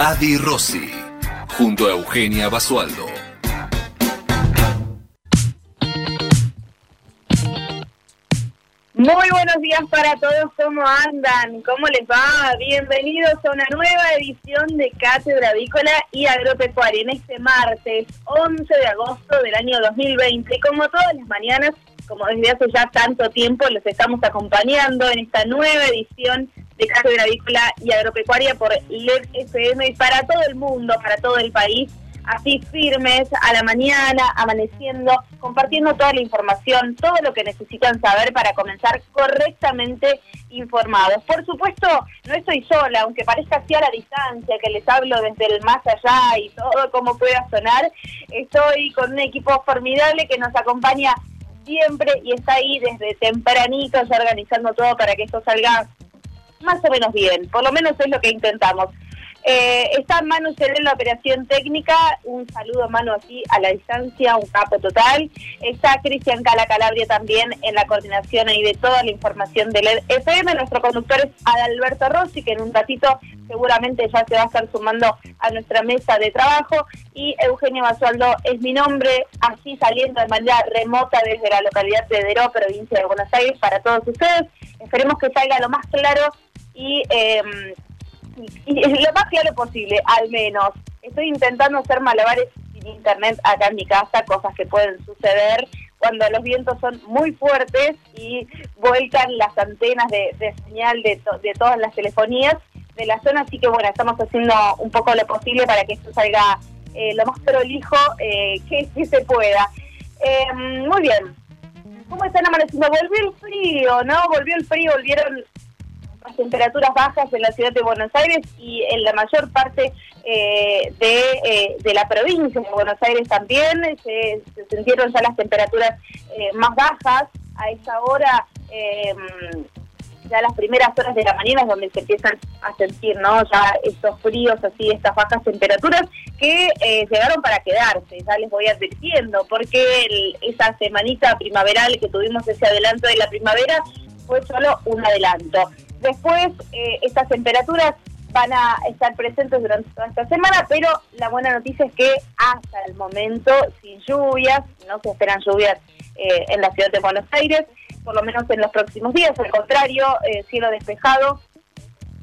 Adi Rossi, junto a Eugenia Basualdo. Muy buenos días para todos, ¿cómo andan? ¿Cómo les va? Bienvenidos a una nueva edición de Cátedra Avícola y Agropecuaria en este martes 11 de agosto del año 2020. Como todas las mañanas, como desde hace ya tanto tiempo, los estamos acompañando en esta nueva edición de Cátedra Avícola y Agropecuaria por LED FM y para todo el mundo, para todo el país así firmes a la mañana, amaneciendo, compartiendo toda la información, todo lo que necesitan saber para comenzar correctamente informados. Por supuesto, no estoy sola, aunque parezca así a la distancia, que les hablo desde el más allá y todo como pueda sonar, estoy con un equipo formidable que nos acompaña siempre y está ahí desde tempranito ya organizando todo para que esto salga más o menos bien, por lo menos es lo que intentamos. Eh, está Manu en la operación técnica, un saludo Manu así a la distancia, un capo total. Está Cristian Cala Calabria también en la coordinación ahí de toda la información del FM. Nuestro conductor es Adalberto Rossi, que en un ratito seguramente ya se va a estar sumando a nuestra mesa de trabajo. Y Eugenio Basualdo es mi nombre, así saliendo de manera remota desde la localidad de Deró, provincia de Buenos Aires, para todos ustedes. Esperemos que salga lo más claro y... Eh, lo más claro posible, al menos. Estoy intentando hacer malabares sin internet acá en mi casa, cosas que pueden suceder cuando los vientos son muy fuertes y vuelcan las antenas de, señal de, de todas las telefonías de la zona, así que bueno, estamos haciendo un poco lo posible para que esto salga eh, lo más prolijo eh, que, se pueda. Eh, muy bien. ¿Cómo están amaneciendo? Volvió el frío, ¿no? Volvió el frío, volvieron temperaturas bajas en la ciudad de Buenos Aires y en la mayor parte eh, eh, de, la provincia de Buenos Aires también se, sintieron ya las temperaturas eh, más bajas. A esa hora, ya las primeras horas de la mañana es donde se empiezan a sentir no ya estos fríos, así, estas bajas temperaturas que llegaron para quedarse, ya les voy advirtiendo, porque esa semanita primaveral que tuvimos ese adelanto de la primavera fue solo un adelanto. Después, eh, estas temperaturas van a estar presentes durante toda esta semana, pero la buena noticia es que hasta el momento, sin lluvias, no se esperan lluvias eh, en la ciudad de Buenos Aires, por lo menos en los próximos días, al contrario, eh, cielo despejado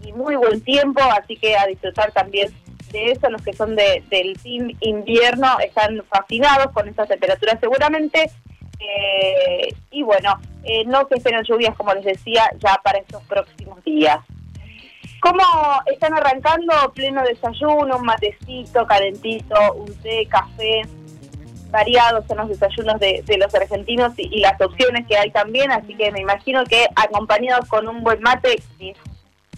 y muy buen tiempo, así que a disfrutar también de eso, los que son de, del team invierno están fascinados con estas temperaturas seguramente, eh, y bueno, eh, no se esperan lluvias, como les decía, ya para estos próximos días. ¿Cómo están arrancando? Pleno desayuno, un matecito, calentito, un té, café. Variados son los desayunos de, los argentinos y, las opciones que hay también, así que me imagino que acompañados con un buen mate,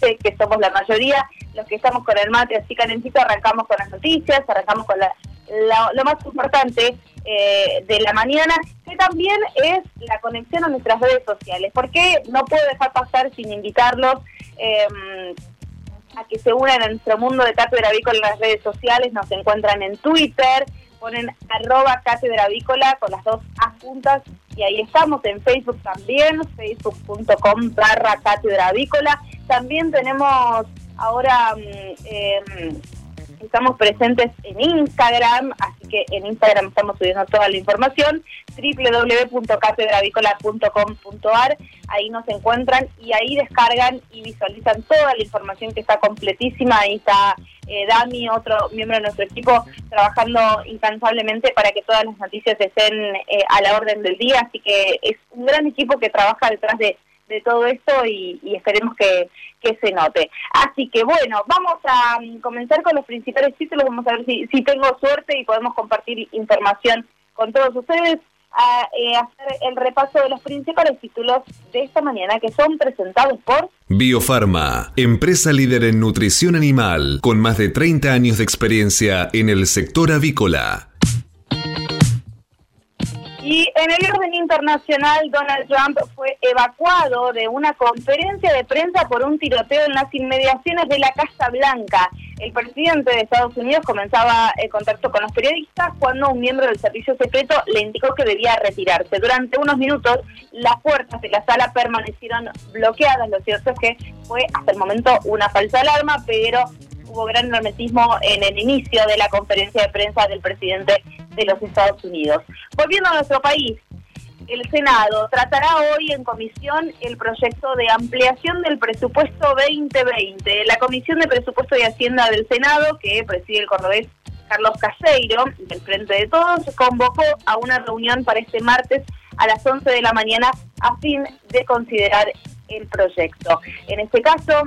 sé que somos la mayoría, los que estamos con el mate así calentito, arrancamos con las noticias, arrancamos con lo más importante eh, de la mañana, que también es la conexión a nuestras redes sociales, porque no puedo dejar pasar sin invitarlos em, a que se unan a nuestro mundo de Cátedra Avícola en las redes sociales, nos encuentran en Twitter, ponen arroba Cátedra Avícola con las dos A y ahí estamos en Facebook también, facebook.com barra Cátedra Avícola. También tenemos ahora... eh, Estamos presentes en Instagram, así que en Instagram estamos subiendo toda la información, www.catedravícola.com.ar, ahí nos encuentran y ahí descargan y visualizan toda la información que está completísima, ahí está eh, Dami, otro miembro de nuestro equipo, trabajando incansablemente para que todas las noticias estén eh, a la orden del día, así que es un gran equipo que trabaja detrás de de todo esto y, esperemos que, se note. Así que bueno, vamos a mm, comenzar con los principales títulos, vamos a ver si, si tengo suerte y podemos compartir información con todos ustedes. a eh, hacer el repaso de los principales títulos de esta mañana que son presentados por Biofarma, empresa líder en nutrición animal, con más de 30 años de experiencia en el sector avícola. Y en el orden internacional, Donald Trump fue evacuado de una conferencia de prensa por un tiroteo en las inmediaciones de la Casa Blanca. El presidente de Estados Unidos comenzaba el contacto con los periodistas cuando un miembro del servicio secreto le indicó que debía retirarse. Durante unos minutos, las puertas de la sala permanecieron bloqueadas. Lo cierto es que fue hasta el momento una falsa alarma, pero hubo gran hermetismo en el inicio de la conferencia de prensa del presidente de los Estados Unidos. Volviendo a nuestro país, el Senado tratará hoy en comisión el proyecto de ampliación del presupuesto 2020. La Comisión de Presupuesto y Hacienda del Senado, que preside el cordobés Carlos Caseiro, del Frente de Todos, convocó a una reunión para este martes a las 11 de la mañana a fin de considerar el proyecto. En este caso,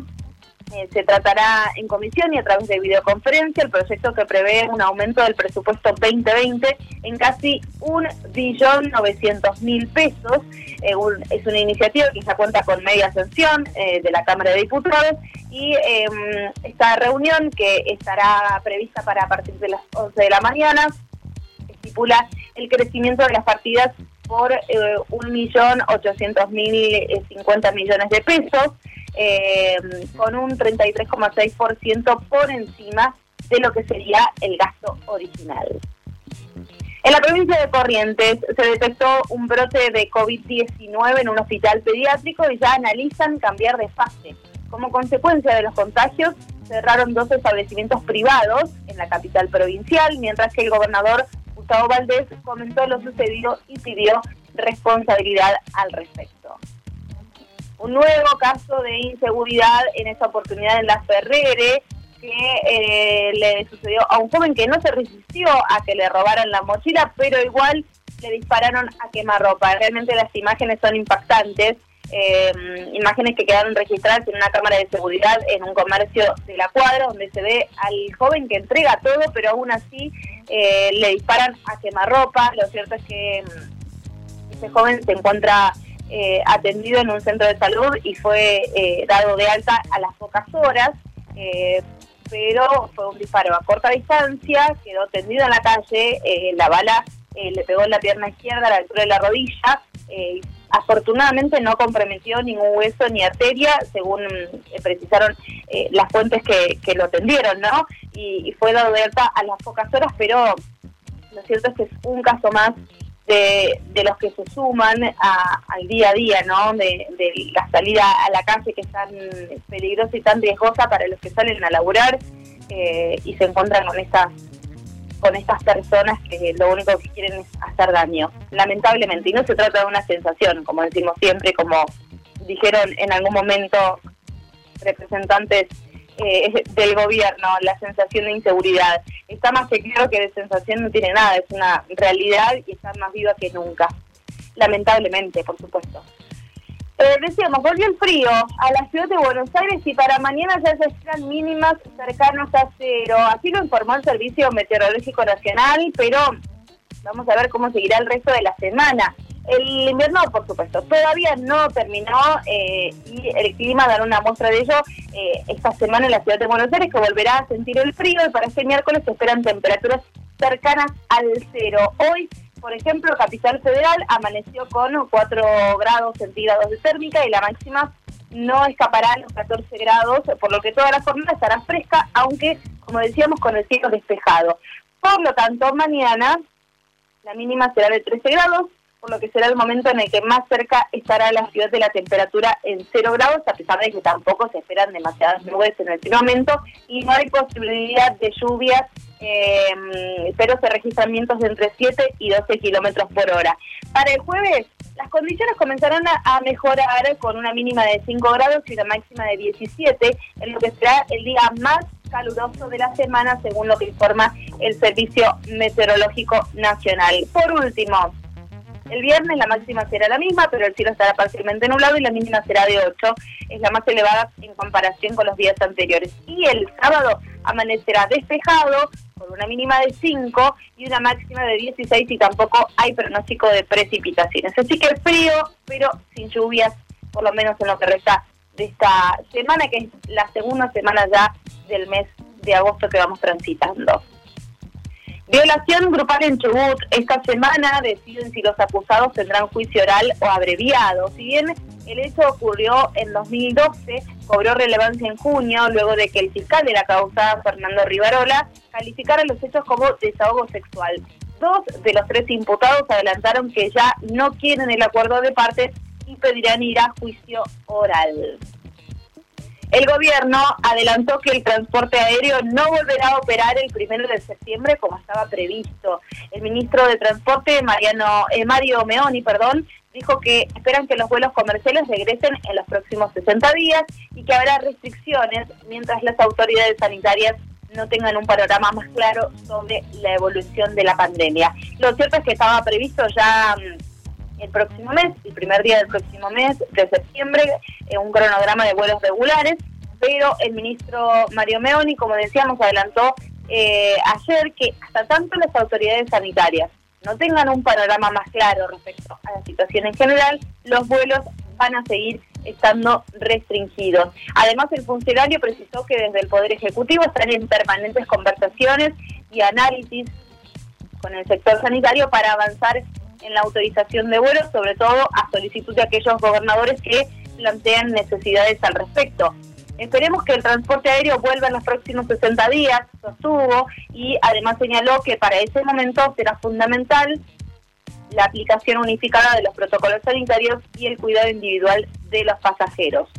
eh, se tratará en comisión y a través de videoconferencia el proyecto que prevé un aumento del presupuesto 2020 en casi un billón 900 mil pesos. Eh, es una iniciativa que ya cuenta con media sanción eh, de la Cámara de Diputados y em, esta reunión que estará prevista para a partir de las 11 de la mañana estipula el crecimiento de las partidas por un millón ochocientos mil cincuenta millones de pesos eh, con un 33,6% por encima de lo que sería el gasto original. En la provincia de Corrientes se detectó un brote de COVID-19 en un hospital pediátrico y ya analizan cambiar de fase. Como consecuencia de los contagios, cerraron dos establecimientos privados en la capital provincial, mientras que el gobernador Gustavo Valdés comentó lo sucedido y pidió responsabilidad al respecto un nuevo caso de inseguridad en esa oportunidad en la Ferrere que eh, le sucedió a un joven que no se resistió a que le robaran la mochila, pero igual le dispararon a quemarropa. Realmente las imágenes son impactantes. Eh, imágenes que quedaron registradas en una cámara de seguridad en un comercio de la cuadra donde se ve al joven que entrega todo pero aún así eh, le disparan a quemarropa lo cierto es que mm, ese joven se encuentra eh, atendido en un centro de salud y fue eh, dado de alta a las pocas horas, eh, pero fue un disparo a corta distancia, quedó tendido en la calle, la bala le pegó en la pierna izquierda a la altura de la rodilla. afortunadamente no comprometió ningún hueso ni arteria, según precisaron las fuentes que, que, lo atendieron, ¿no? Y fue dado de alta a las pocas horas, pero lo cierto es que es un caso más de, los que se suman al día a día, ¿no? De, la salida a la calle que es tan peligrosa y tan riesgosa para los que salen a laburar eh, y se encuentran con estas con estas personas que lo único que quieren es hacer daño, lamentablemente. Y no se trata de una sensación, como decimos siempre, como dijeron en algún momento representantes eh, del gobierno, la sensación de inseguridad. Está más que claro que de sensación no tiene nada, es una realidad y está más viva que nunca. Lamentablemente, por supuesto. Eh, decíamos, volvió el frío a la ciudad de Buenos Aires y para mañana ya se esperan mínimas cercanas a cero. Así lo informó el Servicio Meteorológico Nacional, pero vamos a ver cómo seguirá el resto de la semana. El invierno, por supuesto, todavía no terminó eh, y el clima dará una muestra de ello eh, esta semana en la ciudad de Buenos Aires, que volverá a sentir el frío y para este miércoles se esperan temperaturas cercanas al cero. Hoy, por ejemplo, Capital Federal amaneció con 4 grados centígrados de térmica y la máxima no escapará a los 14 grados, por lo que toda la jornada estará fresca, aunque, como decíamos, con el cielo despejado. Por lo tanto, mañana la mínima será de 13 grados, por lo que será el momento en el que más cerca estará la ciudad de la temperatura en 0 grados, a pesar de que tampoco se esperan demasiadas nubes en el momento y no hay posibilidad de lluvias, eh, pero se registran vientos de entre 7 y 12 kilómetros por hora. Para el jueves, las condiciones comenzarán a, mejorar con una mínima de 5 grados y una máxima de 17, en lo que será el día más caluroso de la semana, según lo que informa el Servicio Meteorológico Nacional. Por último, el viernes la máxima será la misma, pero el cielo estará parcialmente nublado y la mínima será de 8. Es la más elevada en comparación con los días anteriores. Y el sábado amanecerá despejado con una mínima de 5 y una máxima de 16 y tampoco hay pronóstico de precipitaciones. Así que frío, pero sin lluvias, por lo menos en lo que resta de esta semana, que es la segunda semana ya del mes de agosto que vamos transitando. Violación grupal en Chubut. Esta semana deciden si los acusados tendrán juicio oral o abreviado. Si bien el hecho ocurrió en 2012, cobró relevancia en junio, luego de que el fiscal de la causa, Fernando Rivarola, calificara los hechos como desahogo sexual. Dos de los tres imputados adelantaron que ya no quieren el acuerdo de partes y pedirán ir a juicio oral. El gobierno adelantó que el transporte aéreo no volverá a operar el primero de septiembre como estaba previsto. El ministro de Transporte, Mariano, eh, Mario Meoni, perdón, dijo que esperan que los vuelos comerciales regresen en los próximos 60 días y que habrá restricciones mientras las autoridades sanitarias no tengan un panorama más claro sobre la evolución de la pandemia. Lo cierto es que estaba previsto ya mm, el próximo mes, el primer día del próximo mes de septiembre, eh, un cronograma de vuelos regulares, pero el ministro Mario Meoni, como decíamos, adelantó eh, ayer que hasta tanto las autoridades sanitarias no tengan un panorama más claro respecto a la situación en general, los vuelos van a seguir estando restringidos. Además, el funcionario precisó que desde el Poder Ejecutivo están en permanentes conversaciones y análisis con el sector sanitario para avanzar en la autorización de vuelos, sobre todo a solicitud de aquellos gobernadores que plantean necesidades al respecto. Esperemos que el transporte aéreo vuelva en los próximos 60 días, sostuvo, y además señaló que para ese momento será fundamental la aplicación unificada de los protocolos sanitarios y el cuidado individual de los pasajeros.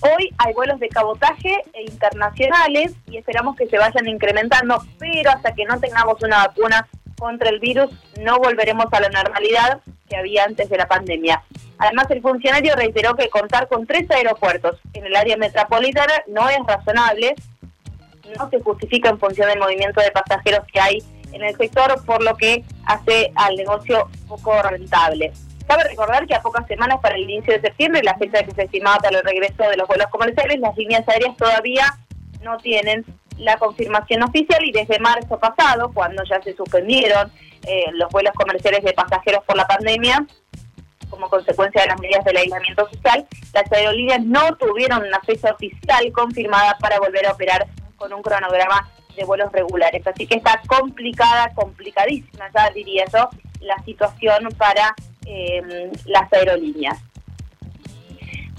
Hoy hay vuelos de cabotaje e internacionales y esperamos que se vayan incrementando, pero hasta que no tengamos una vacuna contra el virus no volveremos a la normalidad que había antes de la pandemia. Además, el funcionario reiteró que contar con tres aeropuertos en el área metropolitana no es razonable, no se justifica en función del movimiento de pasajeros que hay en el sector, por lo que hace al negocio poco rentable. Cabe recordar que a pocas semanas para el inicio de septiembre, la fecha que se estimaba para el regreso de los vuelos comerciales, las líneas aéreas todavía no tienen la confirmación oficial y desde marzo pasado, cuando ya se suspendieron eh, los vuelos comerciales de pasajeros por la pandemia, como consecuencia de las medidas del aislamiento social, las aerolíneas no tuvieron una fecha oficial confirmada para volver a operar con un cronograma de vuelos regulares. Así que está complicada, complicadísima, ya diría yo, la situación para em, las aerolíneas.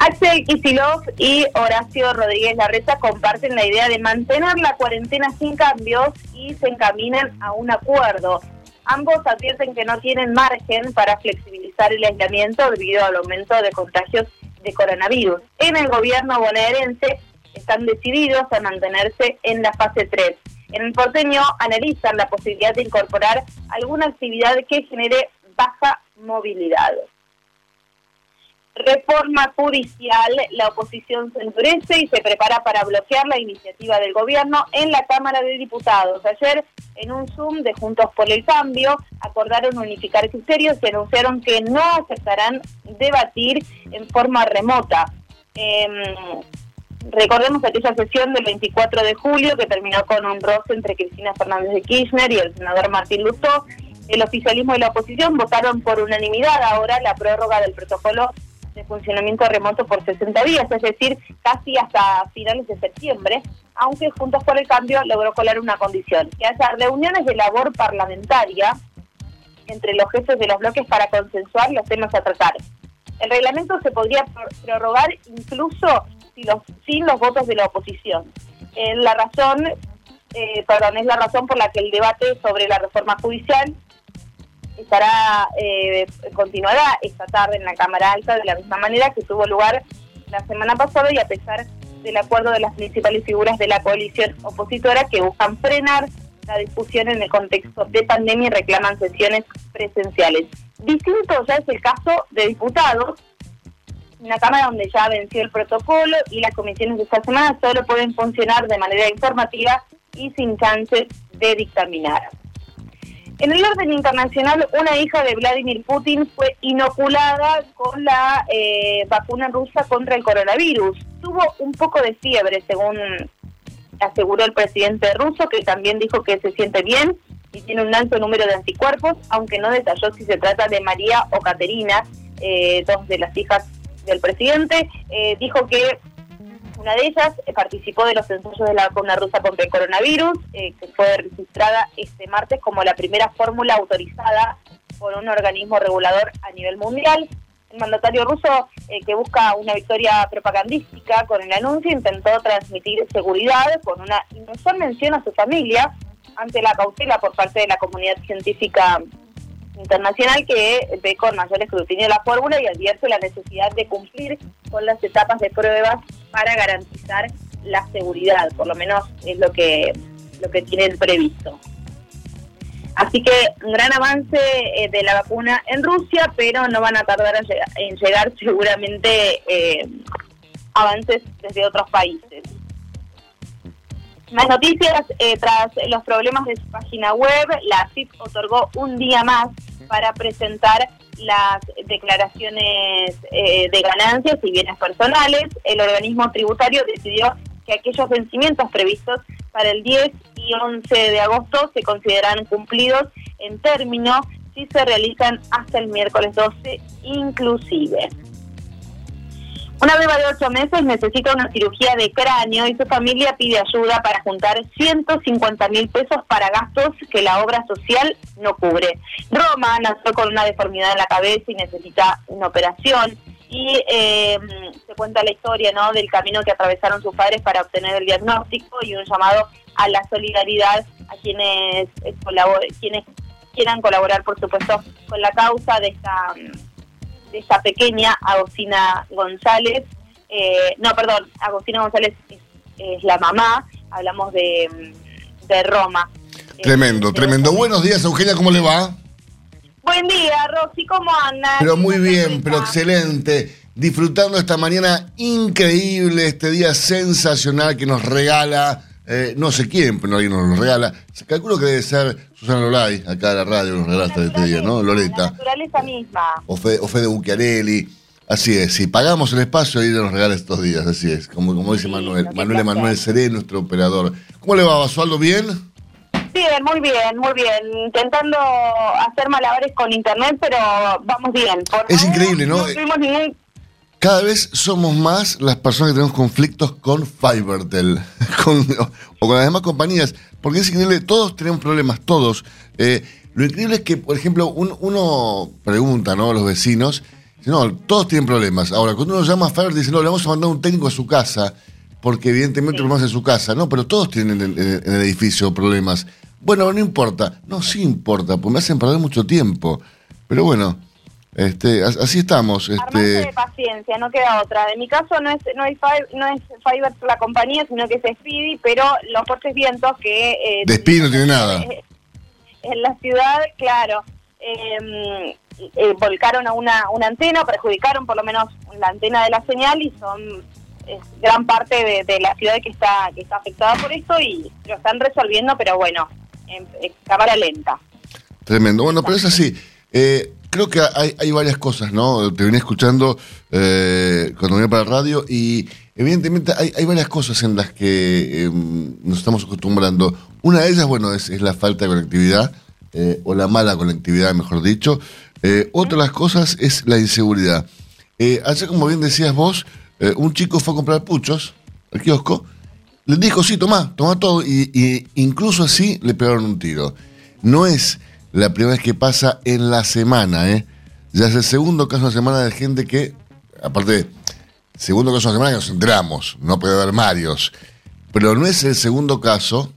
Axel Kisilov y Horacio Rodríguez Larreta comparten la idea de mantener la cuarentena sin cambios y se encaminan a un acuerdo. Ambos advierten que no tienen margen para flexibilizar el aislamiento debido al aumento de contagios de coronavirus. En el gobierno bonaerense están decididos a mantenerse en la fase 3. En el porteño analizan la posibilidad de incorporar alguna actividad que genere baja movilidad. Reforma judicial, la oposición se endurece y se prepara para bloquear la iniciativa del gobierno en la Cámara de Diputados. Ayer, en un Zoom de Juntos por el Cambio, acordaron unificar criterios y anunciaron que no aceptarán debatir en forma remota. Em, recordemos aquella sesión del 24 de julio que terminó con un roce entre Cristina Fernández de Kirchner y el senador Martín Lutó. El oficialismo y la oposición votaron por unanimidad ahora la prórroga del protocolo de funcionamiento remoto por 60 días, es decir, casi hasta finales de septiembre, aunque Juntos por el Cambio logró colar una condición, que haya reuniones de labor parlamentaria entre los jefes de los bloques para consensuar los temas a tratar. El reglamento se podría prorrogar incluso si los, sin los votos de la oposición. Es la razón, eh, perdón, es la razón por la que el debate sobre la reforma judicial estará eh, continuará esta tarde en la Cámara Alta de la misma manera que tuvo lugar la semana pasada y a pesar del acuerdo de las principales figuras de la coalición opositora que buscan frenar la discusión en el contexto de pandemia y reclaman sesiones presenciales. Distinto ya es el caso de diputados, una Cámara donde ya venció el protocolo y las comisiones de esta semana solo pueden funcionar de manera informativa y sin chances de dictaminar. En el orden internacional, una hija de Vladimir Putin fue inoculada con la eh, vacuna rusa contra el coronavirus. Tuvo un poco de fiebre, según aseguró el presidente ruso, que también dijo que se siente bien y tiene un alto número de anticuerpos, aunque no detalló si se trata de María o Caterina, eh, dos de las hijas del presidente. Eh, dijo que una de ellas eh, participó de los ensayos de la vacuna rusa contra el coronavirus, que fue registrada este martes como la primera fórmula autorizada por un organismo regulador a nivel mundial. El mandatario ruso, que busca una victoria propagandística con el anuncio, intentó transmitir seguridad con una inusual mención a su familia, ante la cautela por parte de la comunidad científica internacional que ve con mayor escrutinio la fórmula y advierte la necesidad de cumplir con las etapas de pruebas para garantizar la seguridad, por lo menos es lo que lo que tienen previsto. Así que un gran avance eh, de la vacuna en Rusia, pero no van a tardar en llegar, seguramente eh, avances desde otros países. Más noticias, eh, tras los problemas de su página web, la CIP otorgó un día más para presentar las declaraciones eh, de ganancias y bienes personales. El organismo tributario decidió que aquellos vencimientos previstos para el 10 y 11 de agosto se consideran cumplidos en término si se realizan hasta el miércoles 12 inclusive. Una beba de ocho meses necesita una cirugía de cráneo y su familia pide ayuda para juntar 150 mil pesos para gastos que la obra social no cubre. Roma nació con una deformidad en la cabeza y necesita una operación. Y eh, se cuenta la historia ¿no? del camino que atravesaron sus padres para obtener el diagnóstico y un llamado a la solidaridad a quienes, eh, quienes quieran colaborar, por supuesto, con la causa de esta esta pequeña Agostina González, eh, no, perdón, Agostina González es, la mamá, hablamos de, de Roma. Tremendo, eh, tremendo. Buenos días, Eugenia, ¿cómo le va? Buen día, Rosy, ¿cómo andas? Pero muy bien, pero excelente. Disfrutando esta mañana increíble, este día sensacional que nos regala eh, no sé quién, pero alguien nos lo regala. Se calculo que debe ser Susana Lolay, acá de la radio, nos regalaste este día, ¿no? Loreta. La naturaleza misma. O Fede, o Fede Bucchiarelli. Así es, si pagamos el espacio, ella nos regala estos días, así es. Como, como dice Manuel. Manuel Emanuel Seré, nuestro operador. ¿Cómo le va, Basualdo? ¿Bien? Bien, muy bien, muy bien. Intentando hacer malabares con internet, pero vamos bien. es increíble, ¿no? No tuvimos ningún cada vez somos más las personas que tenemos conflictos con Fivertel o con las demás compañías, porque es increíble, todos tenemos problemas, todos. Eh, lo increíble es que, por ejemplo, uno pregunta ¿no? a los vecinos, no, todos tienen problemas. Ahora, cuando uno llama a Fivertel, dice, no, le vamos a mandar un técnico a su casa, porque evidentemente sí. problemas en su casa, ¿no? Pero todos tienen en el, en el edificio problemas. Bueno, no importa. No, sí importa, porque me hacen perder mucho tiempo. Pero bueno, este, así estamos. Este... de paciencia, no queda otra. En mi caso no es no es, no es Fiverr la compañía, sino que es Speedy, pero los fuertes vientos que... Eh, de Speedy no tiene nada. En la ciudad, claro, eh, eh, volcaron a una, una antena, perjudicaron por lo menos la antena de la señal y son es gran parte de, de, la ciudad que está que está afectada por esto y lo están resolviendo, pero bueno, en, en cámara lenta. Tremendo. Bueno, pero es así. Eh, creo que hay, hay, varias cosas, ¿no? Te venía escuchando eh, cuando venía para la radio y evidentemente hay, hay varias cosas en las que eh, nos estamos acostumbrando. Una de ellas, bueno, es, la falta de conectividad, eh, o la mala conectividad, mejor dicho. Eh, otra de las cosas es la inseguridad. ayer, como bien decías vos, un chico fue a comprar puchos al kiosco, le dijo, sí, toma, toma todo, y, y incluso así le pegaron un tiro. No es la primera vez que pasa en la semana, ¿eh? Ya es el segundo caso de la semana de gente que, aparte, segundo caso de la semana que nos enteramos, no puede haber varios, pero no es el segundo caso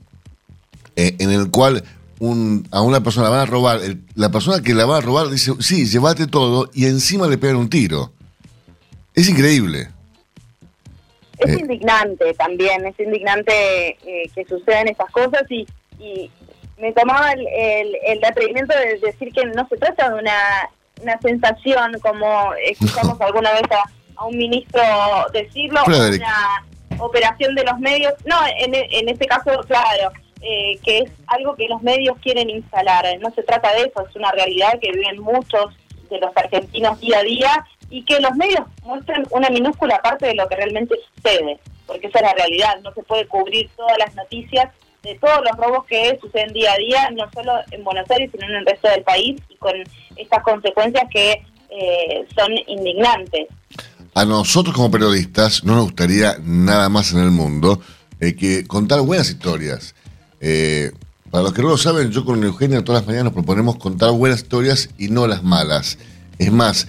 eh, en el cual un, a una persona la van a robar, el, la persona que la va a robar dice, sí, llévate todo, y encima le pegan un tiro. Es increíble. Es eh. indignante también, es indignante eh, que sucedan estas cosas y, y me tomaba el, el, el, atrevimiento de decir que no se trata de una, una sensación como escuchamos alguna vez a, a un ministro decirlo, Frederick. una operación de los medios. No, en, en este caso, claro, eh, que es algo que los medios quieren instalar. No se trata de eso, es una realidad que viven muchos de los argentinos día a día y que los medios muestran una minúscula parte de lo que realmente sucede. porque esa es la realidad, no se puede cubrir todas las noticias de todos los robos que suceden día a día, no solo en Buenos Aires, sino en el resto del país, y con estas consecuencias que eh, son indignantes. A nosotros como periodistas no nos gustaría nada más en el mundo eh, que contar buenas historias. Eh, para los que no lo saben, yo con Eugenia todas las mañanas nos proponemos contar buenas historias y no las malas. Es más,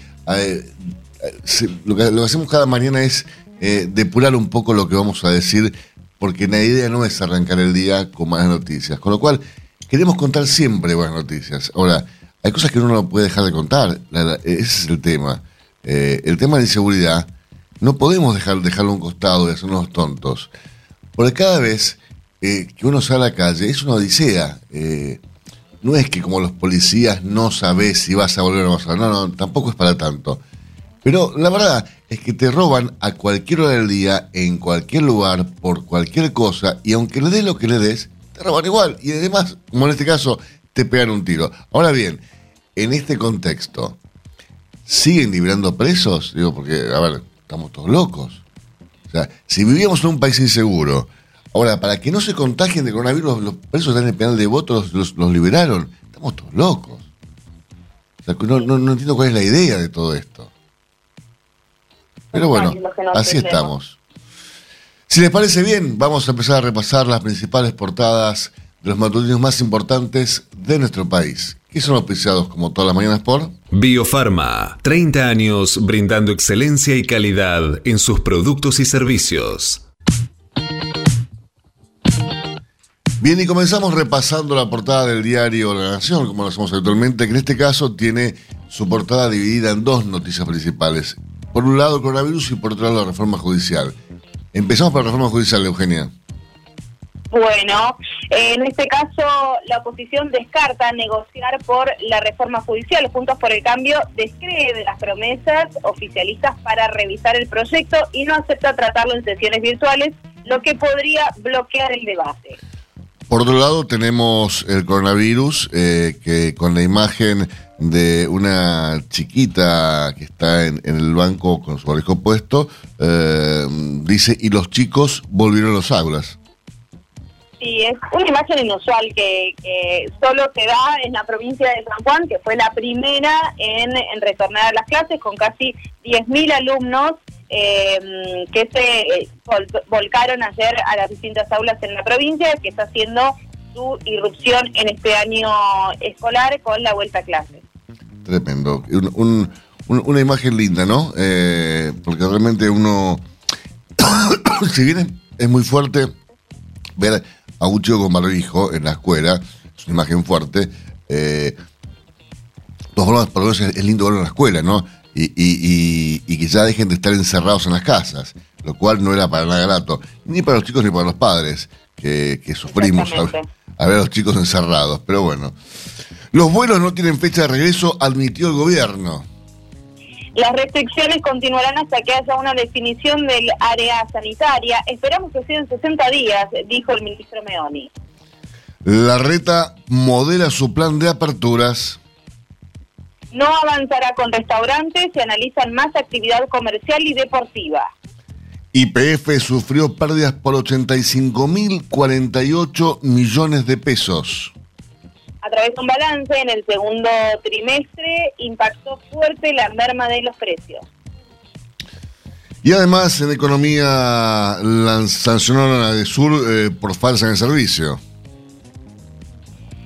lo, que, lo, que, hacemos cada mañana es depurar un poco lo que vamos a decir, porque la idea no es arrancar el día con malas noticias. Con lo cual, queremos contar siempre buenas noticias. Ahora, hay cosas que uno no puede dejar de contar. ese es el tema. Eh, el tema de inseguridad, no podemos dejar, dejarlo a un costado y hacernos tontos. Porque cada vez eh, que uno sale a la calle es una odisea. Eh, no es que como los policías no sabes si vas a volver o no vas a No, no, tampoco es para tanto. Pero la verdad es que te roban a cualquier hora del día, en cualquier lugar, por cualquier cosa, y aunque le des lo que le des, te roban igual. Y además, como en este caso, te pegan un tiro. Ahora bien, en este contexto, ¿siguen liberando presos? Digo, porque, a ver, estamos todos locos. O sea, si vivíamos en un país inseguro, ahora, para que no se contagien de coronavirus, los presos están en el penal de votos los, liberaron. Estamos todos locos. O sea, no, no, entiendo cuál es la idea de todo esto. Pero bueno, así estamos. Si les parece bien, vamos a empezar a repasar las principales portadas de los matutinos más importantes de nuestro país, que son auspiciados como todas las mañanas por Biofarma, 30 años brindando excelencia y calidad en sus productos y servicios. Bien, y comenzamos repasando la portada del diario La Nación, como lo hacemos habitualmente, que en este caso tiene su portada dividida en dos noticias principales. Por un lado el coronavirus y por otro lado la reforma judicial. Empezamos por la reforma judicial, Eugenia. Bueno, en este caso la oposición descarta negociar por la reforma judicial. Juntos por el Cambio descree de las promesas oficialistas para revisar el proyecto y no acepta tratarlo en sesiones virtuales, lo que podría bloquear el debate. Por otro lado, tenemos el coronavirus, eh, que con la imagen de una chiquita que está en, el banco con su barrijo puesto, eh, dice, y los chicos volvieron a los aulas. Sí, es una imagen inusual que, solo se da en la provincia de San Juan, que fue la primera en, retornar a las clases con casi 10.000 alumnos eh, que se eh, volcaron ayer a las distintas aulas en la provincia, que está haciendo su irrupción en este año escolar con la vuelta a clases. Tremendo. una imagen linda, ¿no? Eh, porque realmente uno, si bien es muy fuerte ver a un chico con barbijo en la escuela, es una imagen fuerte. Eh, por lo menos es lindo verlo en la escuela, ¿no? Y, y, y, que ya dejen de estar encerrados en las casas, lo cual no era para nada grato, ni para los chicos ni para los padres, que, sufrimos a, a, ver a los chicos encerrados. Pero bueno, los vuelos no tienen fecha de regreso, admitió el gobierno. Las restricciones continuarán hasta que haya una definición del área sanitaria. Esperamos que sean 60 días, dijo el ministro Meoni. La reta modera su plan de aperturas. No avanzará con restaurantes, se analizan más actividad comercial y deportiva. YPF sufrió pérdidas por 85.048 millones de pesos a través de un balance en el segundo trimestre impactó fuerte la merma de los precios. Y además en economía sancionaron a Sur eh, por falsa en el servicio.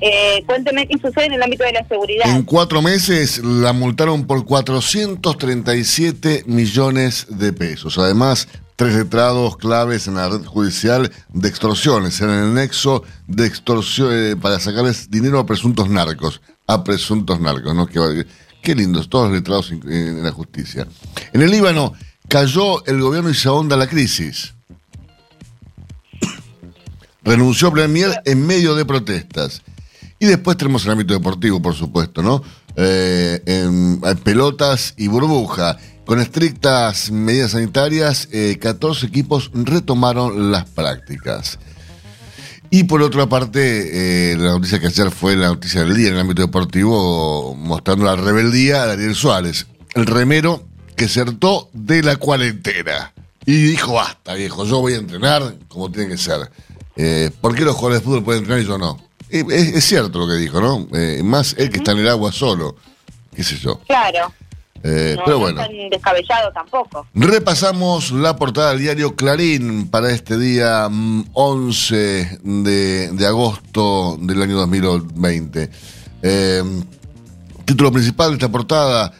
Eh, cuénteme qué sucede en el ámbito de la seguridad. En cuatro meses la multaron por 437 millones de pesos. Además, tres letrados claves en la red judicial de extorsiones, en el nexo de extorsión eh, para sacarles dinero a presuntos narcos, a presuntos narcos, ¿no? Qué, lindos, todos los letrados en, la justicia. En el Líbano cayó el gobierno y se ahonda la crisis. Renunció Premier en medio de protestas. Y después tenemos el ámbito deportivo, por supuesto, ¿no? Eh, en pelotas y burbuja. Con estrictas medidas sanitarias, 14 eh, equipos retomaron las prácticas. Y por otra parte, eh, la noticia que ayer fue la noticia del día en el ámbito deportivo, mostrando la rebeldía de Ariel Suárez, el remero que certó de la cuarentena. Y dijo, basta, viejo, yo voy a entrenar como tiene que ser. Eh, ¿Por qué los jugadores de fútbol pueden entrenar y yo no? Eh, es, cierto lo que dijo, ¿no? Eh, más él que está en el agua solo, qué sé yo. Claro. Eh, pero bueno. No descabellado tampoco. Repasamos la portada del diario Clarín para este día 11 mm, de, de agosto del año 2020. Eh, título principal de esta portada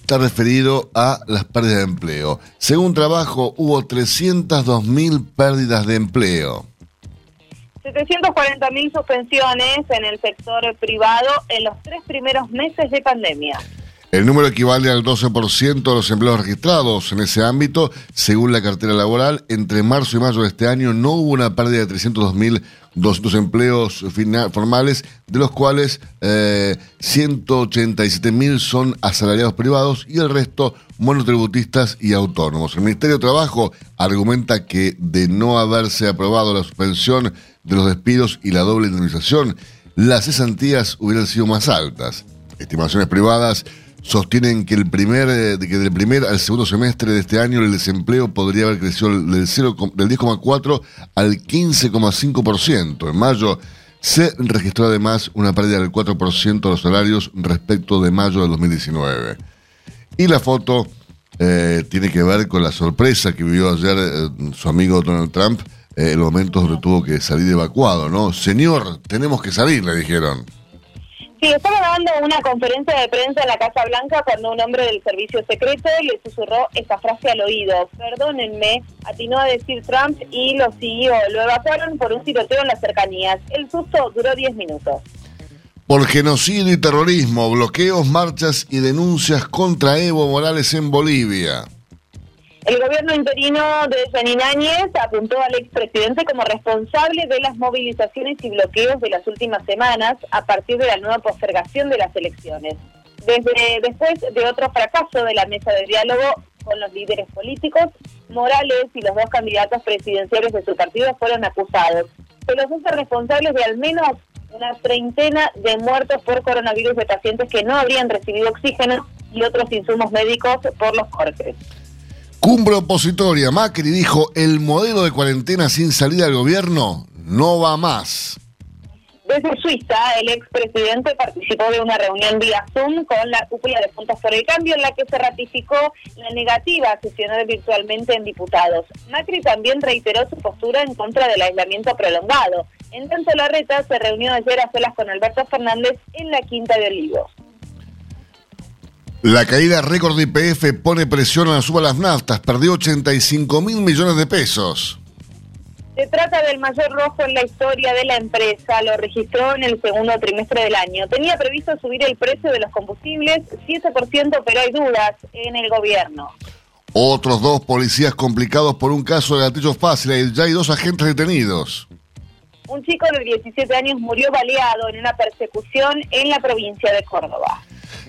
está referido a las pérdidas de empleo. Según trabajo, hubo 302 mil pérdidas de empleo. 740 mil suspensiones en el sector privado en los tres primeros meses de pandemia. El número equivale al 12% de los empleos registrados en ese ámbito, según la cartera laboral. Entre marzo y mayo de este año no hubo una pérdida de 302.200 empleos formales, de los cuales eh, 187.000 son asalariados privados y el resto monotributistas y autónomos. El Ministerio de Trabajo argumenta que de no haberse aprobado la suspensión de los despidos y la doble indemnización, las cesantías hubieran sido más altas. Estimaciones privadas sostienen que el primer eh, que del primer al segundo semestre de este año el desempleo podría haber crecido del, 0, del 10,4 al 15,5%. En mayo se registró además una pérdida del 4% de los salarios respecto de mayo de 2019. Y la foto eh, tiene que ver con la sorpresa que vivió ayer eh, su amigo Donald Trump en el momento donde tuvo que salir evacuado, ¿no? Señor, tenemos que salir, le dijeron. Sí, estaba dando una conferencia de prensa en la Casa Blanca cuando un hombre del servicio secreto le susurró esta frase al oído. Perdónenme, atinó a decir Trump y lo siguió. Lo evacuaron por un tiroteo en las cercanías. El susto duró 10 minutos. Por genocidio y terrorismo, bloqueos, marchas y denuncias contra Evo Morales en Bolivia. El gobierno interino de Janine Áñez apuntó al expresidente como responsable de las movilizaciones y bloqueos de las últimas semanas a partir de la nueva postergación de las elecciones. Desde después de otro fracaso de la mesa de diálogo con los líderes políticos, Morales y los dos candidatos presidenciales de su partido fueron acusados. Se los hace responsables de al menos una treintena de muertos por coronavirus de pacientes que no habrían recibido oxígeno y otros insumos médicos por los cortes. Cumbre opositoria. Macri dijo, el modelo de cuarentena sin salida del gobierno no va más. Desde Suiza, el expresidente participó de una reunión vía Zoom con la cúpula de Puntos por el Cambio en la que se ratificó la negativa a sesionar virtualmente en diputados. Macri también reiteró su postura en contra del aislamiento prolongado. En tanto, la reta se reunió ayer a solas con Alberto Fernández en la Quinta de Olivos. La caída récord de IPF pone presión a la suba de las naftas. Perdió 85 mil millones de pesos. Se trata del mayor rojo en la historia de la empresa. Lo registró en el segundo trimestre del año. Tenía previsto subir el precio de los combustibles 7%, pero hay dudas en el gobierno. Otros dos policías complicados por un caso de gatillos fáciles. Ya hay dos agentes detenidos. Un chico de 17 años murió baleado en una persecución en la provincia de Córdoba.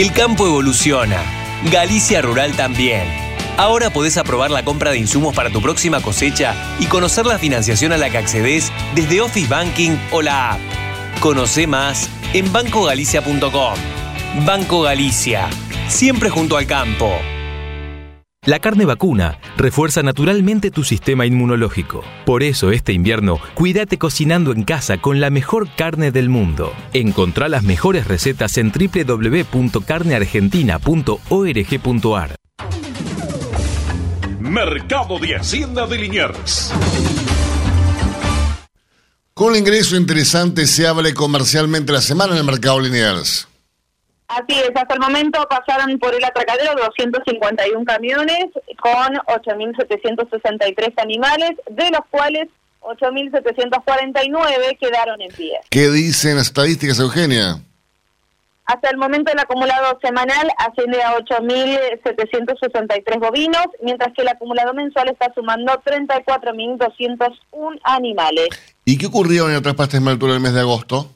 el campo evoluciona. Galicia Rural también. Ahora podés aprobar la compra de insumos para tu próxima cosecha y conocer la financiación a la que accedes desde Office Banking o la app. Conoce más en bancogalicia.com. Banco Galicia. Siempre junto al campo. La carne vacuna refuerza naturalmente tu sistema inmunológico. Por eso este invierno, cuídate cocinando en casa con la mejor carne del mundo. Encontrá las mejores recetas en www.carneargentina.org.ar. Mercado de Hacienda de Liniers Con un ingreso interesante se abre comercialmente la semana en el mercado Liniers. Así es, hasta el momento pasaron por el atracadero 251 camiones con 8.763 animales, de los cuales 8.749 quedaron en pie. ¿Qué dicen las estadísticas, Eugenia? Hasta el momento el acumulado semanal asciende a 8.763 bovinos, mientras que el acumulado mensual está sumando 34.201 animales. ¿Y qué ocurrió en otras partes de altura del mes de agosto?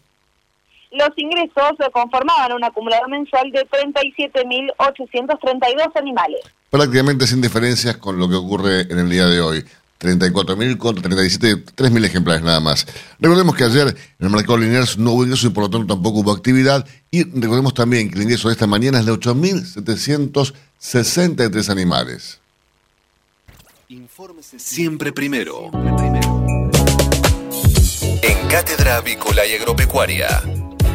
Los ingresos conformaban un acumulado mensual de 37.832 animales. Prácticamente sin diferencias con lo que ocurre en el día de hoy. 34.000 contra 37, 3.000 ejemplares nada más. Recordemos que ayer en el mercado lineal no hubo ingreso y por lo tanto tampoco hubo actividad. Y recordemos también que el ingreso de esta mañana es de 8.763 animales. Infórmese siempre primero. En Cátedra Avícola y Agropecuaria.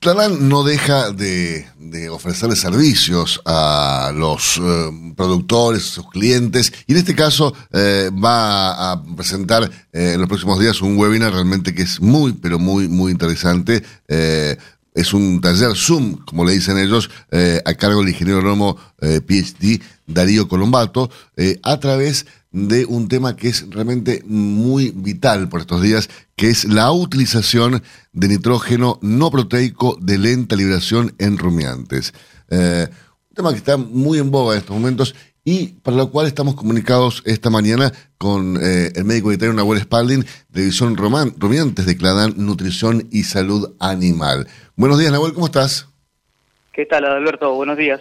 Clarán no deja de, de ofrecerle servicios a los eh, productores, a sus clientes, y en este caso eh, va a presentar eh, en los próximos días un webinar realmente que es muy, pero muy, muy interesante. Es un taller Zoom, como le dicen ellos, a cargo del ingeniero eh, PhD Darío Colombato, a través de un tema que es realmente muy vital por estos días, que es la utilización de nitrógeno no proteico de lenta liberación en rumiantes. Eh, un tema que está muy en boga en estos momentos y para lo cual estamos comunicados esta mañana con eh, el médico veterinario Nahuel Spalding, de División Roman, Rumiantes de Cladán, Nutrición y Salud Animal. Buenos días, Nahuel, ¿cómo estás? ¿Qué tal, Alberto? Buenos días.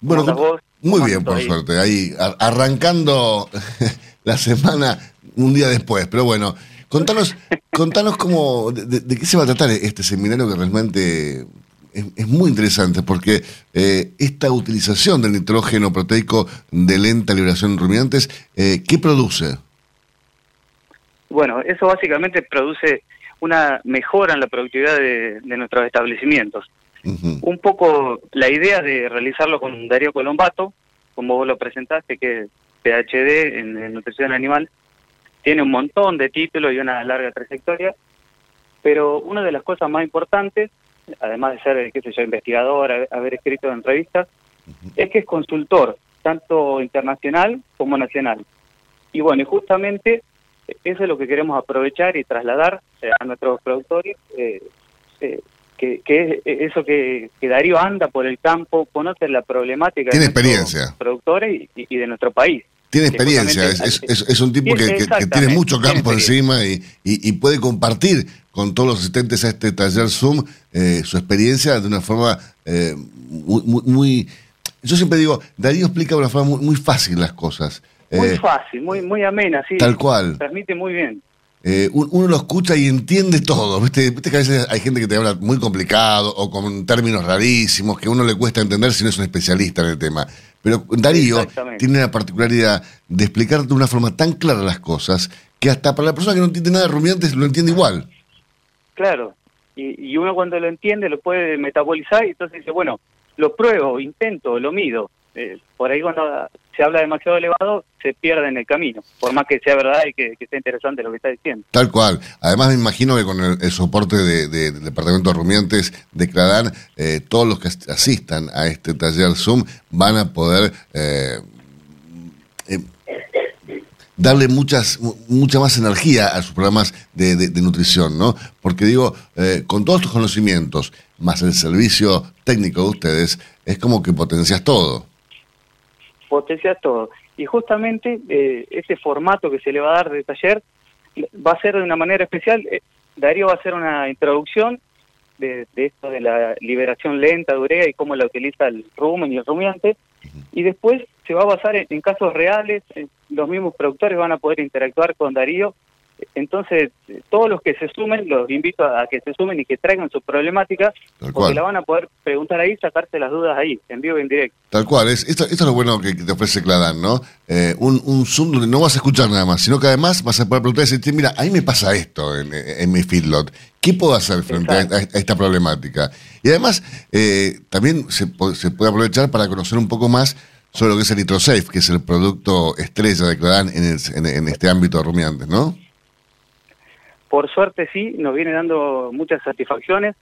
Bueno, ¿Cómo estás vos? Muy ¿Cómo bien, por ahí? suerte. Ahí, ar- arrancando la semana un día después. Pero bueno, contanos, contanos cómo, de, de- de qué se va a tratar este seminario que realmente es, es muy interesante, porque eh, esta utilización del nitrógeno proteico de lenta liberación en rumiantes, eh, ¿qué produce? Bueno, eso básicamente produce una mejora en la productividad de, de nuestros establecimientos. Un poco la idea de realizarlo con Darío Colombato, como vos lo presentaste, que es PhD en, en nutrición animal, tiene un montón de títulos y una larga trayectoria, pero una de las cosas más importantes, además de ser, qué sé yo, investigador, haber- haber escrito en revistas, es que es consultor, tanto internacional como nacional. Y bueno, y justamente eso es lo que queremos aprovechar y trasladar eh, a nuestros productores, eh, eh, que, que es eso que, que Darío anda por el campo, conoce la problemática Tiene de nuestros experiencia. productores y, y de nuestro país. Tiene experiencia, es, justamente- es- es- es un tipo que, tiene mucho campo encima y, y- y puede compartir con todos los asistentes a este taller Zoom eh, su experiencia de una forma eh, muy, muy- muy- Yo siempre digo, Darío explica de una forma muy, muy fácil las cosas. Muy Eh, fácil, muy muy amena, sí. Tal cual. Transmite muy bien. Eh, un- uno lo escucha y entiende todo. ¿viste? Viste que a veces hay gente que te habla muy complicado o con términos rarísimos que a uno le cuesta entender si no es un especialista en el tema. Pero Darío tiene la particularidad de explicar de una forma tan clara las cosas que hasta para la persona que no entiende nada de rumiantes lo entiende igual. Claro. Y, y uno cuando lo entiende lo puede metabolizar y entonces dice, bueno, lo pruebo, intento, lo mido. Eh, por ahí cuando se habla demasiado elevado se pierde en el camino, por más que sea verdad y que, que sea interesante lo que está diciendo. Tal cual. Además me imagino que con el, soporte de- de- del Departamento de Rumiantes de Cladán, eh, todos los que as- asistan a este taller Zoom van a poder eh, eh, darle muchas mu- mucha más energía a sus programas de, nutrición, ¿no? Porque digo, eh, con todos estos conocimientos, más el servicio técnico de ustedes, es como que potencias todo. Potencias todo. Y justamente eh, ese formato que se le va a dar de taller va a ser de una manera especial. Eh, Darío va a hacer una introducción de, de esto de la liberación lenta de urea y cómo la utiliza el rumen y el rumiante. Y después se va a basar en, casos reales, en- los mismos productores van a poder interactuar con Darío. Entonces, todos los que se sumen, los invito a, a que se sumen y que traigan su problemática, Tal porque cual. la van a poder preguntar ahí, sacarse las dudas ahí, en vivo y en directo. Tal cual, es, esto, esto es lo bueno que, te ofrece Cladan, ¿no? Eh, un, un Zoom donde no vas a escuchar nada más, sino que además vas a poder preguntar y decir, mira, ahí me pasa esto en, en mi feedlot. ¿Qué puedo hacer frente a, a- a esta problemática? Y además, eh, también se, se puede aprovechar para conocer un poco más sobre lo que es el NitroSafe, que es el producto estrella de Cladan en, el- en- en este ámbito de rumiantes, ¿no? Por suerte sí, nos viene dando muchas satisfacciones.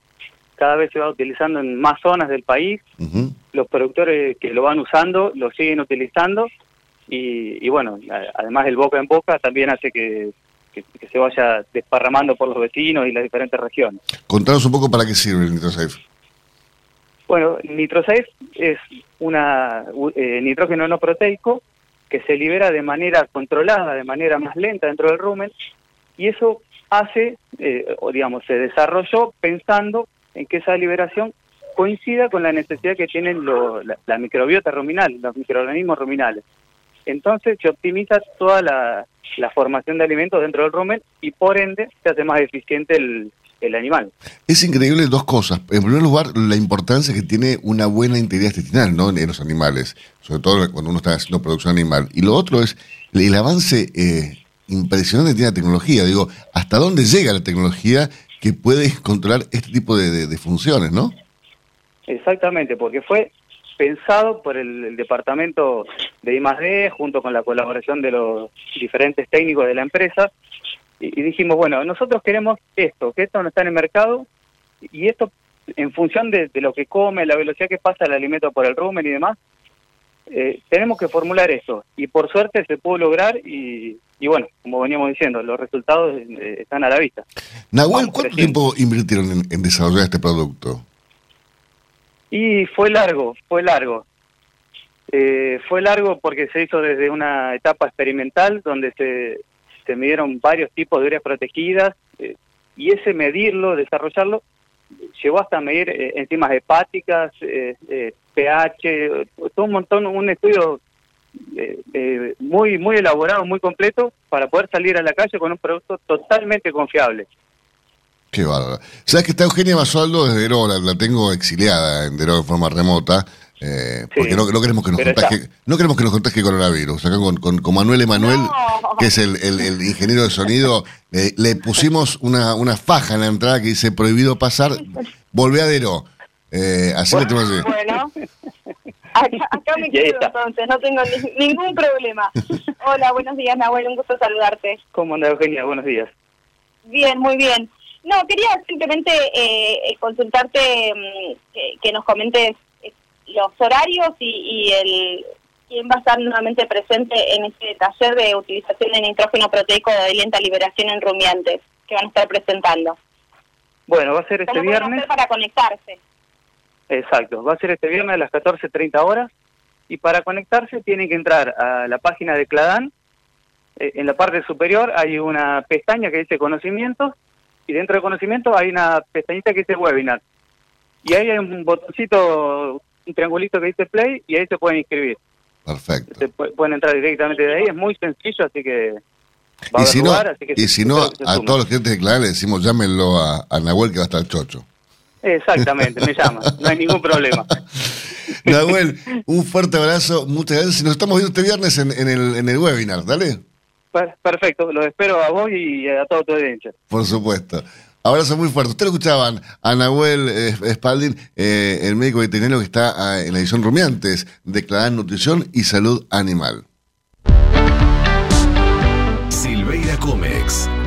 Cada vez se va utilizando en más zonas del país. Los productores que lo van usando lo siguen utilizando. Y, y bueno, además el boca en boca también hace que, que- que se vaya desparramando por los vecinos y las diferentes regiones. Contanos un poco para qué sirve el NitroSafe. Bueno, Nitrosafe es una eh, nitrógeno no proteico que se libera de manera controlada, de manera más lenta dentro del rumen, y eso hace, eh, o digamos, se desarrolló pensando en que esa liberación coincida con la necesidad que tienen lo- la, la microbiota ruminal, los microorganismos ruminales. Entonces se optimiza toda la, formación de alimentos dentro del rumen y por ende se hace más eficiente el, el animal. Es increíble dos cosas. En primer lugar, la importancia que tiene una buena integridad intestinal ¿no? en los animales, sobre todo cuando uno está haciendo producción animal. Y lo otro es el, el avance eh, impresionante tiene la tecnología. Digo, ¿hasta dónde llega la tecnología que puede controlar este tipo de, funciones, no? Exactamente, porque fue pensado por el, departamento de I+D junto con la colaboración de los diferentes técnicos de la empresa y, y dijimos, bueno, nosotros queremos esto, que esto no está en el mercado y esto en función de, de lo que come, la velocidad que pasa el alimento por el rumen y demás, eh, tenemos que formular eso y por suerte se pudo lograr y, y bueno, como veníamos diciendo, los resultados eh, están a la vista. Nahuel, Vamos ¿cuánto creciendo. tiempo invirtieron en, en desarrollar este producto? Y fue largo, fue largo. Eh, fue largo porque se hizo desde una etapa experimental donde se, se midieron varios tipos de ureas protegidas eh, y ese medirlo, desarrollarlo, llegó hasta medir eh, enzimas hepáticas, eh, eh, pH, todo un montón, un estudio eh, eh, muy muy elaborado, muy completo para poder salir a la calle con un producto totalmente confiable. Qué bárbaro. Sabes que está Eugenia Basualdo desde Deró, la, tengo exiliada en Deró de forma remota, eh, porque no, no queremos que nos contagie, no queremos que nos contagie coronavirus. Acá con, con, con Manuel Emanuel, No. que es el, el- el ingeniero de sonido, le- le pusimos una, una faja en la entrada que dice prohibido pasar, volvé a Deró. Eh, así que te voy a decir. Bueno, acá, acá me quedo entonces, no tengo ni- ningún problema. Hola, buenos días, Nahuel, un gusto saludarte. ¿Cómo anda Eugenia? Buenos días. Bien, muy bien. No, quería simplemente eh, eh, consultarte mm, que, que nos comentes eh, los horarios y, y el quién va a estar nuevamente presente en este taller de utilización de nitrógeno proteico de lenta liberación en rumiantes que van a estar presentando. Bueno, va a ser este ¿Cómo pueden viernes. hacer para conectarse? Exacto, va a ser este viernes a las 14.30 horas y para conectarse tienen que entrar a la página de Cladan. Eh, en la parte superior hay una pestaña que dice conocimientos y dentro de conocimientos hay una pestañita que dice webinar. Y ahí hay un botoncito, un triangulito que dice play y ahí se pueden inscribir. Perfecto. Se pu- pueden entrar directamente de ahí, es muy sencillo, así que va a Y si no, lugar, así que y si no a todos los clientes de Clavel le decimos llámenlo a, a Nahuel que va a estar chocho. Exactamente, me llama, no hay ningún problema. Nahuel, un fuerte abrazo, muchas gracias. y Nos estamos viendo este viernes en, en el, en el webinar, ¿dale? Per- Perfecto, los espero a vos y a toda tu audiencia. Por supuesto. Abrazo muy fuerte. Ustedes lo escuchaban a Nahuel eh, Spalding, eh, el médico veterinario que está ah, en la edición Rumiantes de Cladan Nutrición y Salud Animal. Silveira Comex.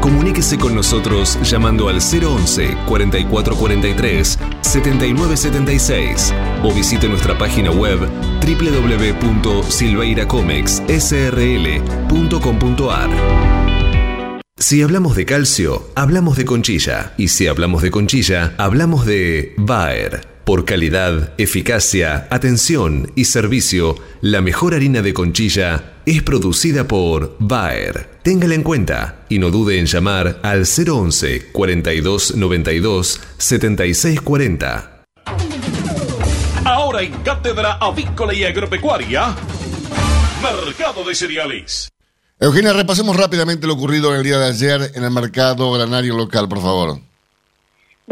Comuníquese con nosotros llamando al 011 4443 7976 o visite nuestra página web www.silveiracomexsrl.com.ar. Si hablamos de calcio, hablamos de conchilla. Y si hablamos de conchilla, hablamos de Bayer. Por calidad, eficacia, atención y servicio, la mejor harina de conchilla es producida por Bayer. Téngala en cuenta y no dude en llamar al 011 42 92 76 40. Ahora en Cátedra Avícola y Agropecuaria, Mercado de Cereales. Eugenia, repasemos rápidamente lo ocurrido en el día de ayer en el mercado granario local, por favor.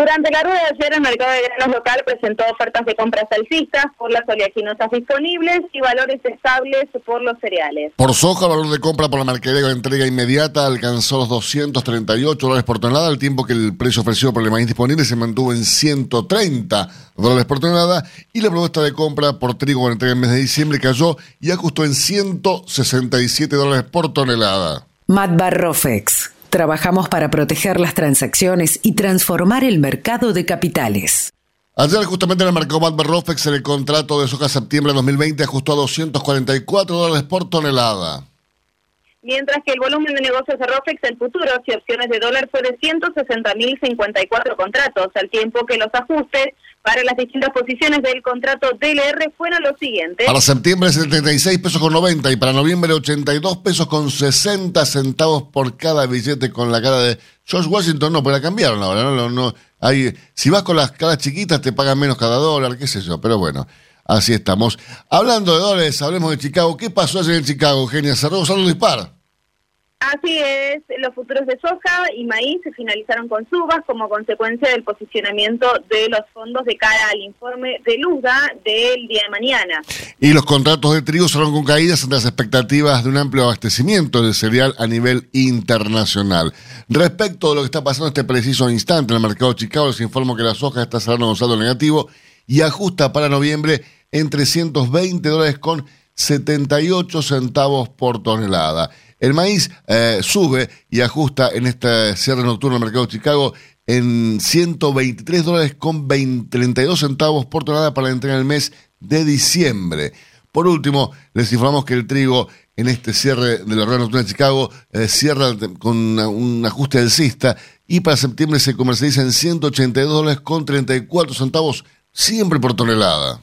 Durante la rueda de ayer, el mercado de granos local presentó ofertas de compras alcistas por las oleaginosas disponibles y valores estables por los cereales. Por soja, el valor de compra por la mercadería de entrega inmediata alcanzó los 238 dólares por tonelada, al tiempo que el precio ofrecido por el maíz disponible se mantuvo en 130 dólares por tonelada y la propuesta de compra por trigo con entrega en mes de diciembre cayó y ajustó en 167 dólares por tonelada. Matbar Rofex. Trabajamos para proteger las transacciones y transformar el mercado de capitales. Ayer justamente en el mercado Rofex en el contrato de soja septiembre de 2020 ajustó a 244 dólares por tonelada. Mientras que el volumen de negocios de Rofex en futuros y opciones de dólar fue de 160.054 contratos, al tiempo que los ajustes para las distintas posiciones del contrato DLR fueron los siguientes. Para septiembre 76 pesos con 90 y para noviembre 82 pesos con 60 centavos por cada billete con la cara de George Washington. No, pero la cambiaron ahora, ¿no? no, no si vas con las caras chiquitas te pagan menos cada dólar, qué sé yo, pero bueno. Así estamos. Hablando de dólares, hablemos de Chicago. ¿Qué pasó ayer en Chicago, Eugenia? Cerró Salud Dispar. Así es, los futuros de soja y maíz se finalizaron con subas como consecuencia del posicionamiento de los fondos de cara al informe de Luda del día de mañana. Y los contratos de trigo cerraron con caídas ante las expectativas de un amplio abastecimiento de cereal a nivel internacional. Respecto de lo que está pasando en este preciso instante en el mercado de Chicago, les informo que la soja está cerrando con saldo negativo y ajusta para noviembre en 320 dólares con 78 centavos por tonelada. El maíz eh, sube y ajusta en este cierre nocturno del mercado de Chicago en 123 dólares con 32 centavos por tonelada para la entrega del mes de diciembre. Por último, les informamos que el trigo en este cierre de la rueda nocturna de Chicago eh, cierra con un ajuste alcista y para septiembre se comercializa en 182 dólares con 34 centavos siempre por tonelada.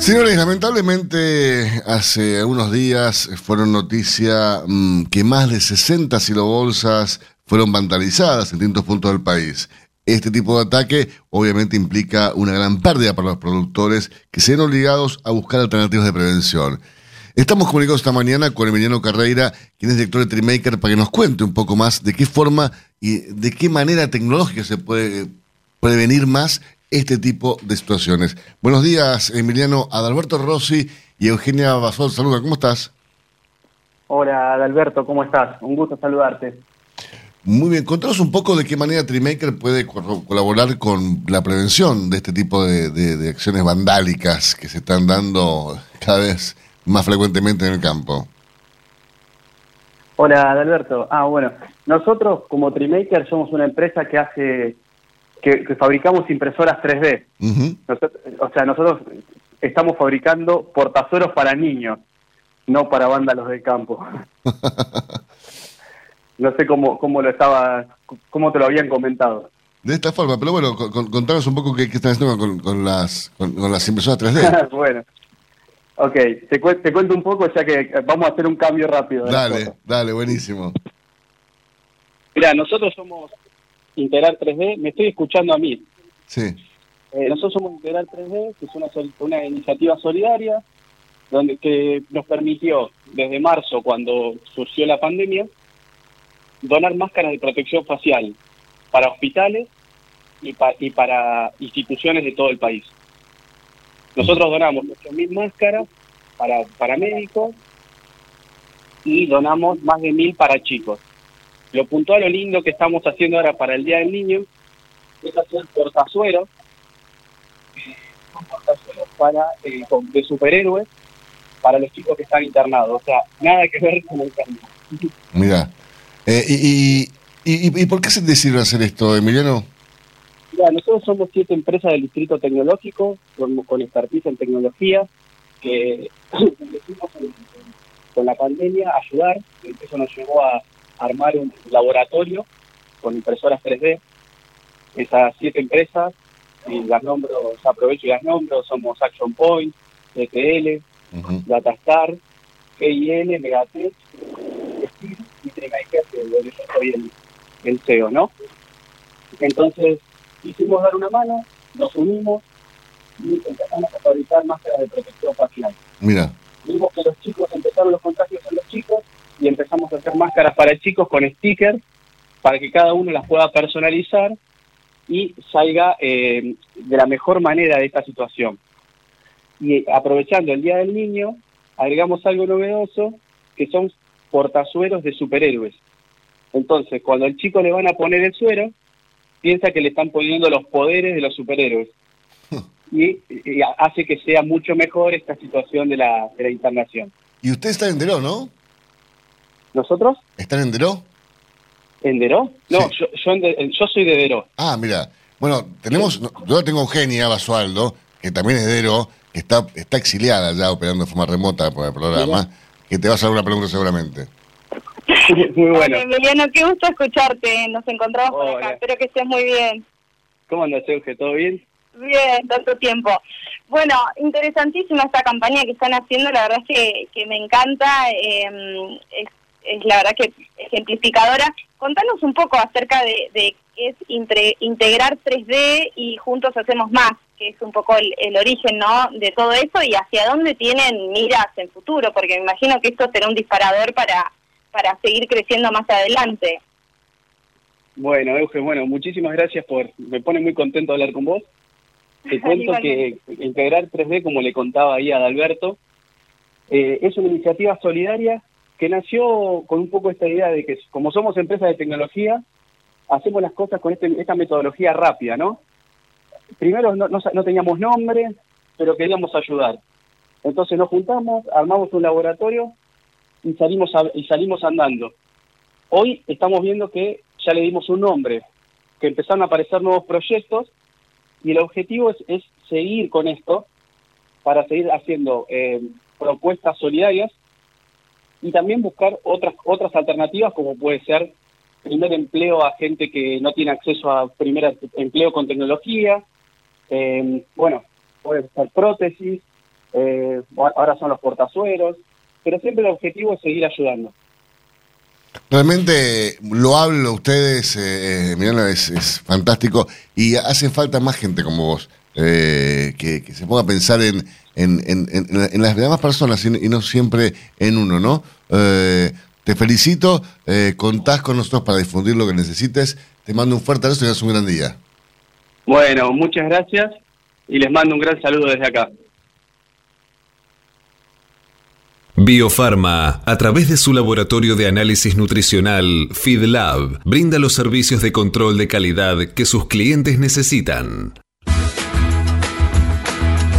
Señores, lamentablemente hace unos días fueron noticia mm, que más de 60 silobolsas fueron vandalizadas en distintos puntos del país. Este tipo de ataque obviamente implica una gran pérdida para los productores que se ven obligados a buscar alternativas de prevención. Estamos comunicados esta mañana con Emiliano Carreira, quien es director de Trimaker, para que nos cuente un poco más de qué forma y de qué manera tecnológica se puede prevenir más este tipo de situaciones. Buenos días, Emiliano Adalberto Rossi y Eugenia Basol. Saluda, ¿cómo estás? Hola, Adalberto, ¿cómo estás? Un gusto saludarte. Muy bien, contanos un poco de qué manera Trimaker puede co- colaborar con la prevención de este tipo de, de- de acciones vandálicas que se están dando cada vez más frecuentemente en el campo. Hola, Alberto. Ah, bueno, nosotros como Trimaker somos una empresa que hace, que, que fabricamos impresoras 3D. Nosotros- o sea, nosotros estamos fabricando portazueros para niños, no para vándalos del campo. no sé cómo, cómo lo estaba, cómo te lo habían comentado. De esta forma, pero bueno, con- con- contanos un poco qué, qué están haciendo con, con las, con, con las impresoras 3D. bueno. Ok, te, cue- te cuento un poco ya que vamos a hacer un cambio rápido. dale, dale, buenísimo. Mira, nosotros somos Integral 3D, me estoy escuchando a mí. Sí. Eh, nosotros somos Integral 3D, que es una, una iniciativa solidaria donde que nos permitió desde marzo, cuando surgió la pandemia, donar máscaras de protección facial para hospitales y, pa- y para instituciones de todo el país. Nosotros donamos 8.000 máscaras para, para médicos y donamos más de 1.000 para chicos. Lo puntual, lo lindo que estamos haciendo ahora para el Día del Niño es hacer portazueros para, eh, con- de superhéroes para los chicos que están internados. O sea, nada que ver con el cambio. Mira. Eh, y, y, y, y por qué se decidieron hacer esto, Emiliano? Mira, nosotros somos siete empresas del Distrito Tecnológico con, con expertise en tecnología que con la pandemia ayudar. Eso nos llevó a armar un laboratorio con impresoras 3D. Esas siete empresas, y las nombro, aprovecho y las nombro, somos Action Point, ETL, Datastar, GIL, Megatech, Steel y Trimaker, que donde yo soy el, el CEO, ¿no? Entonces, quisimos dar una mano, nos unimos y empezamos a fabricar máscaras de protección facial. Mira. Vimos que los chicos empezaron los contagios en los chicos y empezamos a hacer máscaras para chicos con stickers para que cada uno las pueda personalizar y salga eh, de la mejor manera de esta situación. Y eh, aprovechando el Día del Niño, agregamos algo novedoso que son portazueros de superhéroes. Entonces, cuando al chico le van a poner el suero, piensa que le están poniendo los poderes de los superhéroes. Y, y hace que sea mucho mejor esta situación de la, de la internación. Y usted está en Deró, ¿no? ¿Nosotros? ¿Están en Deró? ¿En Deró? No, yo, yo, en de- yo soy de Deró. Ah, mira. Bueno, tenemos, no, yo tengo Eugenia Basualdo, que también es de Deró, que está, está exiliada ya operando de forma remota por el programa, que te va a hacer una pregunta seguramente. Muy bueno. Hola, Emiliano, qué gusto escucharte. Nos encontramos por acá. Espero que estés muy bien. ¿Cómo andas, Euge? ¿Todo bien? Bien, tanto tiempo. Bueno, interesantísima esta campaña que están haciendo, la verdad es que, que me encanta, eh, es, es la verdad que ejemplificadora. Contanos un poco acerca de, de qué es intre- integrar 3D y juntos hacemos más, que es un poco el, el origen ¿no? de todo eso y hacia dónde tienen miras en futuro, porque me imagino que esto será un disparador para, para seguir creciendo más adelante. Bueno, Euge, bueno, muchísimas gracias por... Me pone muy contento hablar con vos. Te cuento que Integrar 3D, como le contaba ahí a Adalberto, eh, es una iniciativa solidaria que nació con un poco esta idea de que como somos empresas de tecnología, hacemos las cosas con este- esta metodología rápida, ¿no? Primero no, no no teníamos nombre, pero queríamos ayudar. Entonces nos juntamos, armamos un laboratorio y salimos, a- y salimos andando. Hoy estamos viendo que ya le dimos un nombre, que empezaron a aparecer nuevos proyectos y el objetivo es, es seguir con esto para seguir haciendo eh, propuestas solidarias y también buscar otras otras alternativas como puede ser primer empleo a gente que no tiene acceso a primer empleo con tecnología, eh, bueno, puede ser prótesis, eh, ahora son los portazueros, pero siempre el objetivo es seguir ayudando. Realmente lo hablo ustedes, eh, Emiliano, es, es fantástico y hace falta más gente como vos eh, que, que se ponga a pensar en, en, en- en- en las demás personas y, y no siempre en uno, ¿no? Eh, te felicito, eh, contás con nosotros para difundir lo que necesites, te mando un fuerte abrazo y haz un gran día. Bueno, muchas gracias y les mando un gran saludo desde acá. Biofarma, a través de su laboratorio de análisis nutricional, FeedLab, brinda los servicios de control de calidad que sus clientes necesitan.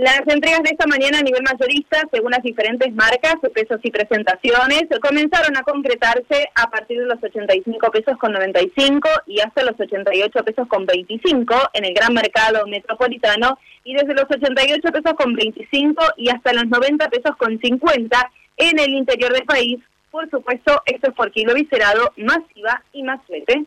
Las entregas de esta mañana a nivel mayorista, según las diferentes marcas, pesos y presentaciones, comenzaron a concretarse a partir de los 85 pesos con 95 y hasta los 88 pesos con 25 en el gran mercado metropolitano y desde los 88 pesos con 25 y hasta los 90 pesos con 50 en el interior del país. Por supuesto, esto es por kilo viscerado, más IVA y más flete.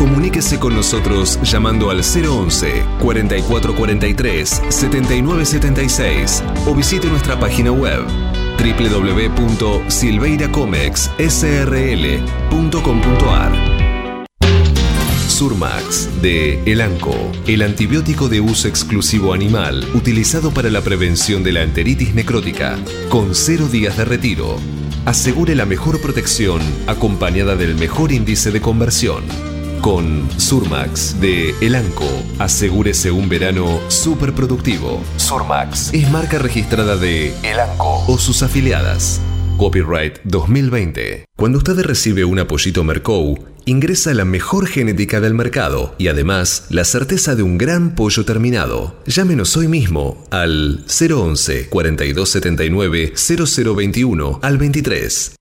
Comuníquese con nosotros llamando al 011 4443 7976 o visite nuestra página web www.silveiracomexsrl.com.ar Surmax de Elanco, el antibiótico de uso exclusivo animal utilizado para la prevención de la enteritis necrótica, con cero días de retiro. Asegure la mejor protección acompañada del mejor índice de conversión. Con Surmax de Elanco, asegúrese un verano súper productivo. Surmax es marca registrada de Elanco o sus afiliadas. Copyright 2020. Cuando usted recibe un apoyito Mercou, ingresa la mejor genética del mercado y además la certeza de un gran pollo terminado. Llámenos hoy mismo al 011 4279 0021 al 23.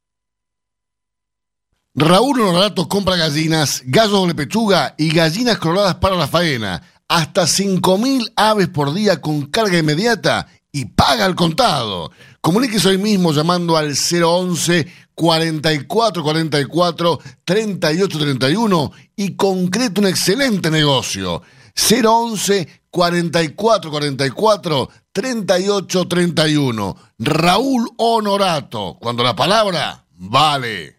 Raúl Honorato compra gallinas, gallos doble pechuga y gallinas coloradas para la faena. Hasta 5.000 aves por día con carga inmediata y paga al contado. Comuníquese hoy mismo llamando al 011 44 44 38 31 y concrete un excelente negocio. 011 44 44 38 31. Raúl Honorato, cuando la palabra vale.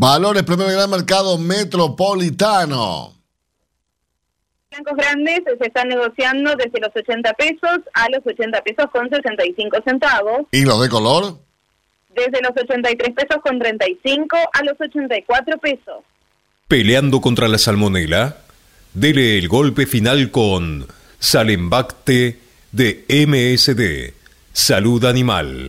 Valores Premio Gran Mercado Metropolitano. Blancos grandes se están negociando desde los 80 pesos a los 80 pesos con 65 centavos. ¿Y los de color? Desde los 83 pesos con 35 a los 84 pesos. Peleando contra la salmonela, dele el golpe final con Salembacte de MSD, Salud Animal.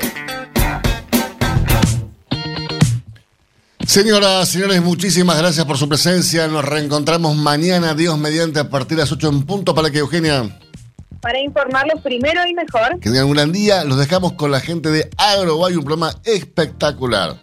Señoras, señores, muchísimas gracias por su presencia. Nos reencontramos mañana, Dios mediante, a partir de las 8 en punto para que Eugenia. Para informarlos primero y mejor. Que tengan un gran día. Los dejamos con la gente de AgroBay, un programa espectacular.